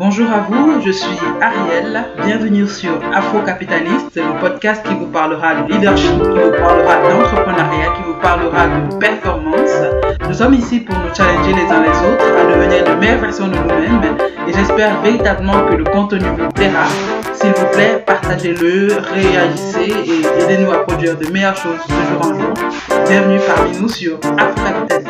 Bonjour à vous, je suis Ariel. Bienvenue sur Afro-Capitaliste, le podcast qui vous parlera de leadership, qui vous parlera d'entrepreneuriat, qui vous parlera de performance. Nous sommes ici pour nous challenger les uns les autres à devenir de meilleures versions de nous-mêmes et j'espère véritablement que le contenu vous plaira. S'il vous plaît, partagez-le, réagissez et aidez-nous à produire de meilleures choses de jour en jour. Bienvenue parmi nous sur Afro-Capitaliste.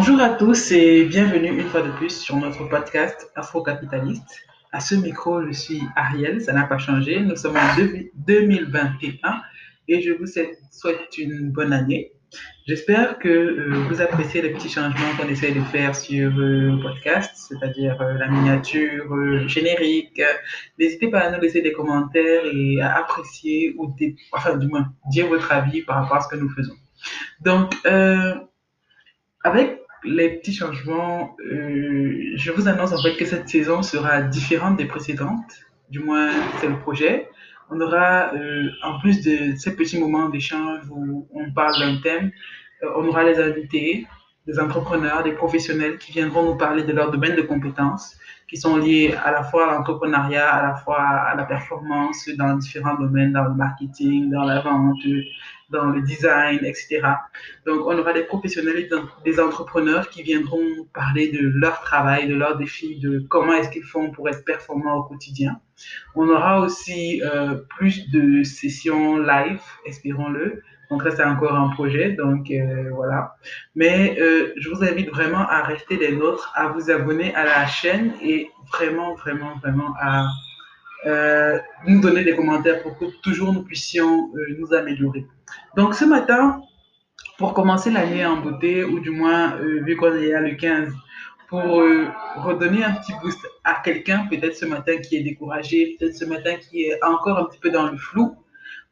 Bonjour à tous et bienvenue une fois de plus sur notre podcast Afro-Capitaliste. À ce micro, je suis Ariel, ça n'a pas changé. Nous sommes en 2021 et je vous souhaite une bonne année. J'espère que euh, vous appréciez les petits changements qu'on essaie de faire sur euh, le podcast, c'est-à-dire euh, la miniature, le générique. N'hésitez pas à nous laisser des commentaires et à apprécier ou, enfin, du moins, dire votre avis par rapport à ce que nous faisons. Donc, avec les petits changements, euh, je vous annonce en fait que cette saison sera différente des précédentes. Du moins, c'est le projet. On aura, euh, en plus de ces petits moments d'échange où on parle d'un thème, euh, on aura les invités, des entrepreneurs, des professionnels qui viendront nous parler de leur domaine de compétences, qui sont liés à la fois à l'entrepreneuriat, à la fois à la performance dans différents domaines, dans le marketing, dans la vente, dans le design, etc. Donc, on aura des professionnels, des entrepreneurs qui viendront parler de leur travail, de leurs défis, de comment est-ce qu'ils font pour être performants au quotidien. On aura aussi euh, plus de sessions live, espérons-le. Donc là, c'est encore un projet, donc euh, voilà. Mais euh, je vous invite vraiment à rester des nôtres, à vous abonner à la chaîne et vraiment, vraiment, vraiment à euh, nous donner des commentaires pour que toujours nous puissions euh, nous améliorer. Donc ce matin, pour commencer l'année en beauté, ou du moins euh, vu qu'on est à le 15, pour redonner un petit boost à quelqu'un, peut-être ce matin qui est découragé, peut-être ce matin qui est encore un petit peu dans le flou,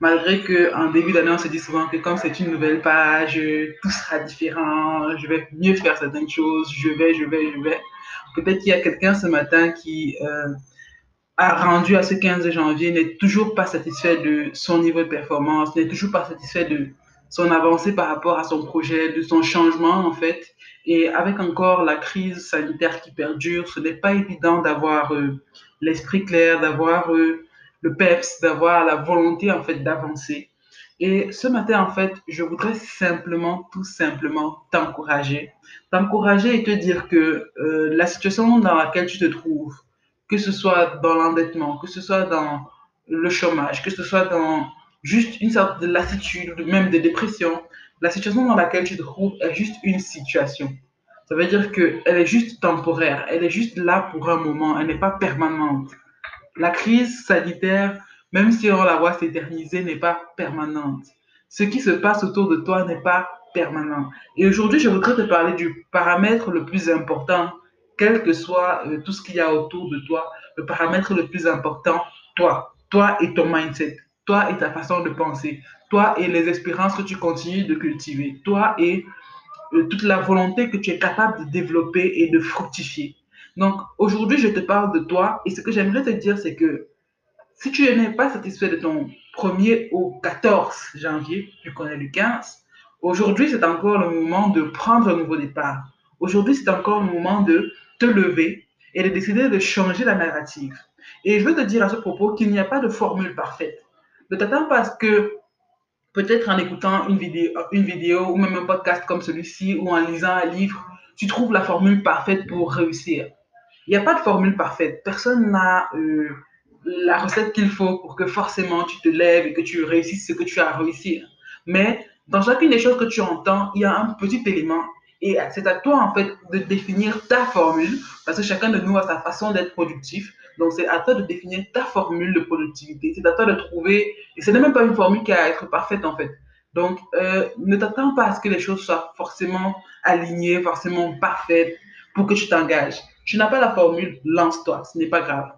malgré qu'en début d'année, on se dit souvent que comme c'est une nouvelle page, tout sera différent, je vais mieux faire certaines choses, je vais, je vais, je vais. Peut-être qu'il y a quelqu'un ce matin qui a rendu à ce 15 janvier n'est toujours pas satisfait de son niveau de performance, n'est toujours pas satisfait de son avancée par rapport à son projet, de son changement en fait. Et avec encore la crise sanitaire qui perdure, ce n'est pas évident d'avoir euh, l'esprit clair, d'avoir euh, le peps, d'avoir la volonté en fait d'avancer. Et ce matin en fait, je voudrais simplement, tout simplement t'encourager, t'encourager et te dire que euh, la situation dans laquelle tu te trouves, que ce soit dans l'endettement, que ce soit dans le chômage, que ce soit dans juste une sorte de lassitude, même de dépression, la situation dans laquelle tu te trouves est juste une situation. Ça veut dire qu'elle est juste temporaire, elle est juste là pour un moment, elle n'est pas permanente. La crise sanitaire, même si on la voit s'éterniser, n'est pas permanente. Ce qui se passe autour de toi n'est pas permanent. Et aujourd'hui, je voudrais te parler du paramètre le plus important quel que soit euh, tout ce qu'il y a autour de toi, le paramètre le plus important, toi, toi et ton mindset, toi et ta façon de penser, toi et les espérances que tu continues de cultiver, toi et euh, toute la volonté que tu es capable de développer et de fructifier. Donc aujourd'hui, je te parle de toi et ce que j'aimerais te dire, c'est que si tu n'es pas satisfait de ton 1er au 14 janvier, tu connais le 15, aujourd'hui c'est encore le moment de prendre un nouveau départ. Aujourd'hui c'est encore le moment de te lever et de décider de changer la narrative. Et je veux te dire à ce propos qu'il n'y a pas de formule parfaite. Ne t'attends pas à ce que, peut-être en écoutant une vidéo, une vidéo ou même un podcast comme celui-ci ou en lisant un livre, tu trouves la formule parfaite pour réussir. Il n'y a pas de formule parfaite. Personne n'a euh, la recette qu'il faut pour que forcément tu te lèves et que tu réussisses ce que tu as à réussir. Mais dans chacune des choses que tu entends, il y a un petit élément et c'est à toi, en fait, de définir ta formule, parce que chacun de nous a sa façon d'être productif. Donc, c'est à toi de définir ta formule de productivité. C'est à toi de trouver, et ce n'est même pas une formule qui a à être parfaite, en fait. Donc, euh, ne t'attends pas à ce que les choses soient forcément alignées, forcément parfaites pour que tu t'engages. Tu n'as pas la formule, lance-toi, ce n'est pas grave.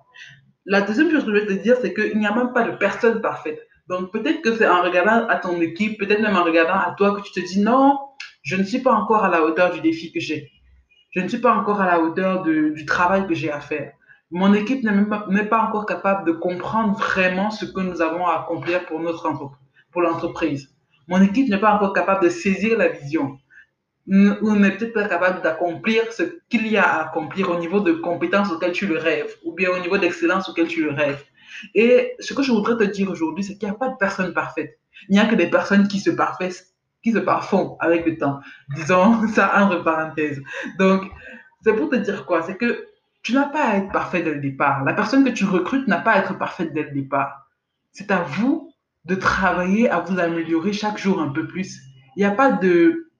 La deuxième chose que je vais te dire, c'est qu'il n'y a même pas de personne parfaite. Donc, peut-être que c'est en regardant à ton équipe, peut-être même en regardant à toi que tu te dis non, je ne suis pas encore à la hauteur du défi que j'ai. Je ne suis pas encore à la hauteur du travail que j'ai à faire. Mon équipe n'est pas, encore capable de comprendre vraiment ce que nous avons à accomplir pour notre pour l'entreprise. Mon équipe n'est pas encore capable de saisir la vision. ou n'est peut-être pas capable d'accomplir ce qu'il y a à accomplir au niveau de compétences auxquelles tu le rêves, ou bien au niveau d'excellence auquel tu le rêves. Et ce que je voudrais te dire aujourd'hui, c'est qu'il n'y a pas de personne parfaite. Il n'y a que des personnes qui se parfaisent, qui se parfont avec le temps. Disons ça entre parenthèses. Donc, c'est pour te dire quoi? C'est que tu n'as pas à être parfait dès le départ. La personne que tu recrutes n'a pas à être parfaite dès le départ. C'est à vous de travailler à vous améliorer chaque jour un peu plus. Il n'y a pas de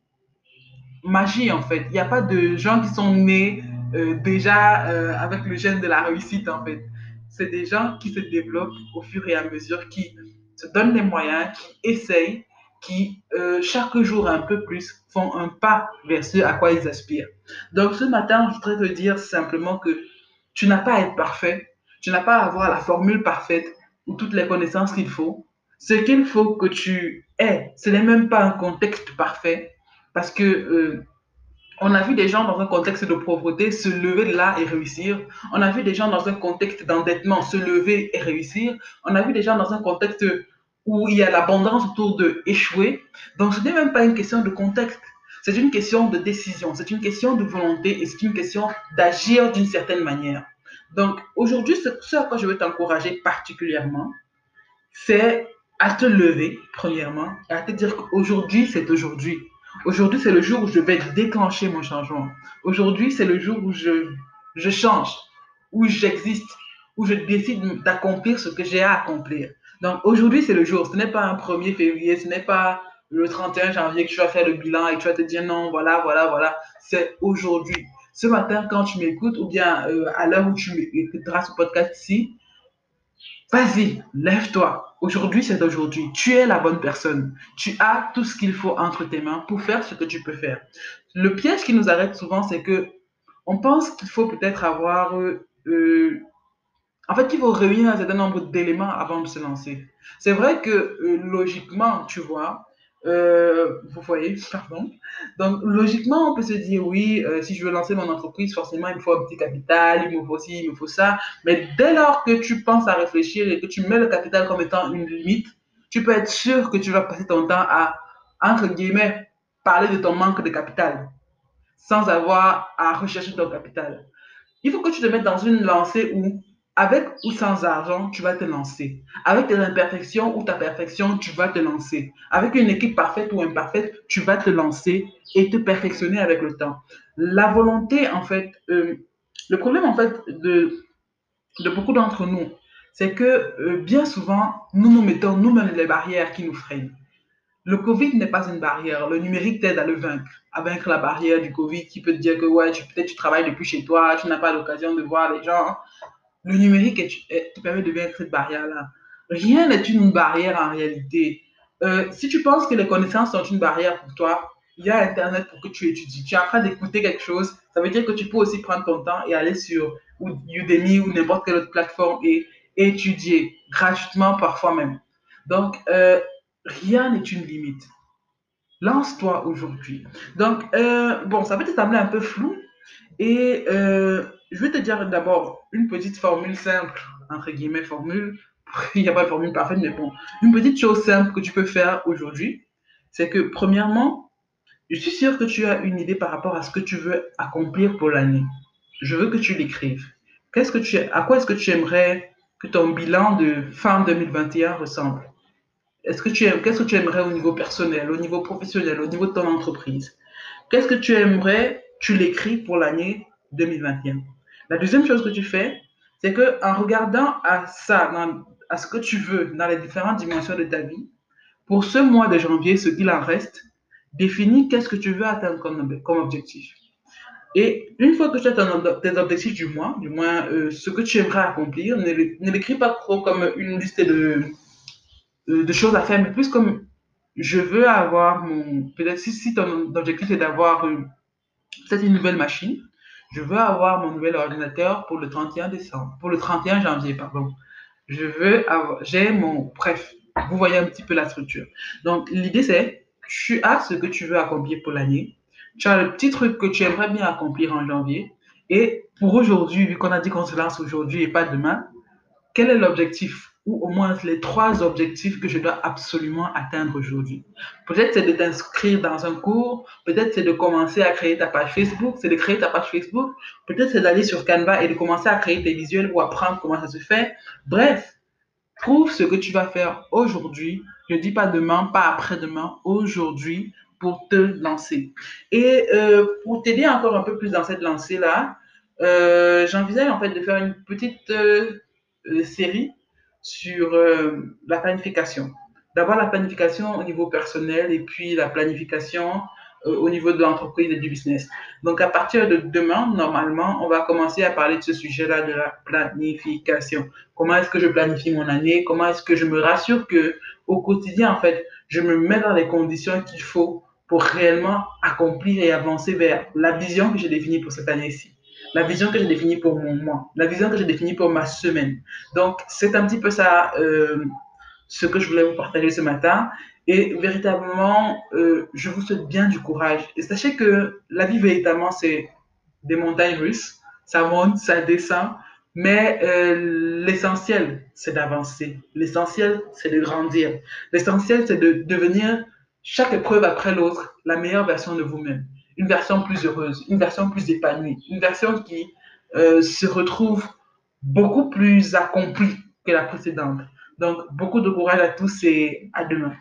magie en fait. Il n'y a pas de gens qui sont nés euh, déjà euh, avec le gène de la réussite en fait. C'est des gens qui se développent au fur et à mesure, qui se donnent les moyens, qui essayent, qui euh, chaque jour un peu plus font un pas vers ce à quoi ils aspirent. Donc ce matin, je voudrais te dire simplement que tu n'as pas à être parfait, tu n'as pas à avoir la formule parfaite ou toutes les connaissances qu'il faut. Ce qu'il faut que tu aies, ce n'est même pas un contexte parfait, parce que euh, on a vu des gens dans un contexte de pauvreté se lever de là et réussir. On a vu des gens dans un contexte d'endettement se lever et réussir. On a vu des gens dans un contexte où il y a l'abondance autour de échouer. Donc ce n'est même pas une question de contexte. C'est une question de décision, c'est une question de volonté et c'est une question d'agir d'une certaine manière. Donc aujourd'hui, ce à quoi je veux t'encourager particulièrement, c'est à te lever, premièrement, et à te dire qu'aujourd'hui, c'est aujourd'hui. Aujourd'hui, c'est le jour où je vais déclencher mon changement. Aujourd'hui, c'est le jour où je, je change, où j'existe, où je décide d'accomplir ce que j'ai à accomplir. Donc aujourd'hui, c'est le jour. Ce n'est pas un 1er février, ce n'est pas le 31 janvier que tu vas faire le bilan et tu vas te dire non, voilà, voilà, voilà. C'est aujourd'hui. Ce matin, quand tu m'écoutes, ou bien euh, à l'heure où tu écouteras ce podcast ici, vas-y, lève-toi. Aujourd'hui, c'est aujourd'hui. Tu es la bonne personne. Tu as tout ce qu'il faut entre tes mains pour faire ce que tu peux faire. Le piège qui nous arrête souvent, c'est que on pense qu'il faut peut-être avoir... Euh, en fait, il faut réunir un certain nombre d'éléments avant de se lancer. C'est vrai que euh, logiquement, tu vois, euh, vous voyez, pardon. Donc, logiquement, on peut se dire, oui, euh, si je veux lancer mon entreprise, forcément, il me faut un petit capital, il me faut ci, il me faut ça. Mais dès lors que tu penses à réfléchir et que tu mets le capital comme étant une limite, tu peux être sûr que tu vas passer ton temps à, entre guillemets, parler de ton manque de capital sans avoir à rechercher ton capital. Il faut que tu te mettes dans une lancée où avec ou sans argent, tu vas te lancer. Avec tes imperfections ou ta perfection, tu vas te lancer. Avec une équipe parfaite ou imparfaite, tu vas te lancer et te perfectionner avec le temps. La volonté, en fait, euh, le problème, en fait, de, beaucoup d'entre nous, c'est que euh, bien souvent, nous nous mettons nous-mêmes les barrières qui nous freinent. Le Covid n'est pas une barrière. Le numérique t'aide à le vaincre, à vaincre la barrière du Covid qui peut te dire que ouais, peut-être tu travailles depuis chez toi, tu n'as pas l'occasion de voir les gens le numérique te permet de vaincre cette barrière-là. Rien n'est une barrière en réalité. Euh, si tu penses que les connaissances sont une barrière pour toi, il y a Internet pour que tu étudies. Tu es en train d'écouter quelque chose, ça veut dire que tu peux aussi prendre ton temps et aller sur Udemy ou n'importe quelle autre plateforme et étudier gratuitement parfois même. Donc, euh, rien n'est une limite. Lance-toi aujourd'hui. Donc, euh, bon, ça peut te sembler un peu flou et je vais te dire d'abord une petite formule simple, entre guillemets, formule. Il n'y a pas de formule parfaite, mais bon. Une petite chose simple que tu peux faire aujourd'hui, c'est que premièrement, je suis sûr que tu as une idée par rapport à ce que tu veux accomplir pour l'année. Je veux que tu l'écrives. Qu'est-ce que à quoi est-ce que tu aimerais que ton bilan de fin 2021 ressemble? Est-ce que tu qu'est-ce que tu aimerais au niveau personnel, au niveau professionnel, au niveau de ton entreprise? Qu'est-ce que tu aimerais Tu l'écris pour l'année 2021. La deuxième chose que tu fais, c'est que en regardant à ça, à ce que tu veux dans les différentes dimensions de ta vie, pour ce mois de janvier, ce qu'il en reste, définis qu'est-ce que tu veux atteindre comme, objectif. Et une fois que tu as tes objectifs du mois, du moins euh, ce que tu aimerais accomplir, ne l'écris pas trop comme une liste de, euh, de choses à faire, mais plus comme je veux avoir mon. Peut-être si, si ton objectif est d'avoir euh, peut-être une nouvelle machine, je veux avoir mon nouvel ordinateur pour le 31 décembre, pour le 31 janvier, pardon. Je veux avoir, j'ai mon, bref, vous voyez un petit peu la structure. Donc, l'idée c'est, tu as ce que tu veux accomplir pour l'année. Tu as le petit truc que tu aimerais bien accomplir en janvier. Et pour aujourd'hui, vu qu'on a dit qu'on se lance aujourd'hui et pas demain, quel est l'objectif ou au moins les trois objectifs que je dois absolument atteindre aujourd'hui. Peut-être c'est de t'inscrire dans un cours, peut-être c'est de commencer à créer ta page Facebook, c'est de créer ta page Facebook, peut-être c'est d'aller sur Canva et de commencer à créer tes visuels ou apprendre comment ça se fait. Bref, trouve ce que tu vas faire aujourd'hui. Ne dis pas demain, pas après-demain, aujourd'hui pour te lancer. Et euh, pour t'aider encore un peu plus dans cette lancée-là, euh, j'envisage en fait de faire une petite euh, série sur la planification. D'abord la planification au niveau personnel et puis la planification au niveau de l'entreprise et du business. Donc à partir de demain, normalement, on va commencer à parler de ce sujet-là de la planification. Comment est-ce que je planifie mon année? Comment est-ce que je me rassure que au quotidien, en fait, je me mets dans les conditions qu'il faut pour réellement accomplir et avancer vers la vision que j'ai définie pour cette année-ci, la vision que j'ai définie pour mon mois, la vision que j'ai définie pour ma semaine. Donc, c'est un petit peu ça euh, ce que je voulais vous partager ce matin. Et véritablement, euh, je vous souhaite bien du courage. Et sachez que la vie, véritablement, c'est des montagnes russes. Ça monte, ça descend. Mais euh, l'essentiel, c'est d'avancer. L'essentiel, c'est de grandir. L'essentiel, c'est de devenir chaque épreuve après l'autre, la meilleure version de vous-même. Une version plus heureuse, une version plus épanouie, une version qui euh, se retrouve beaucoup plus accomplie que la précédente. Donc, beaucoup de courage à tous et à demain.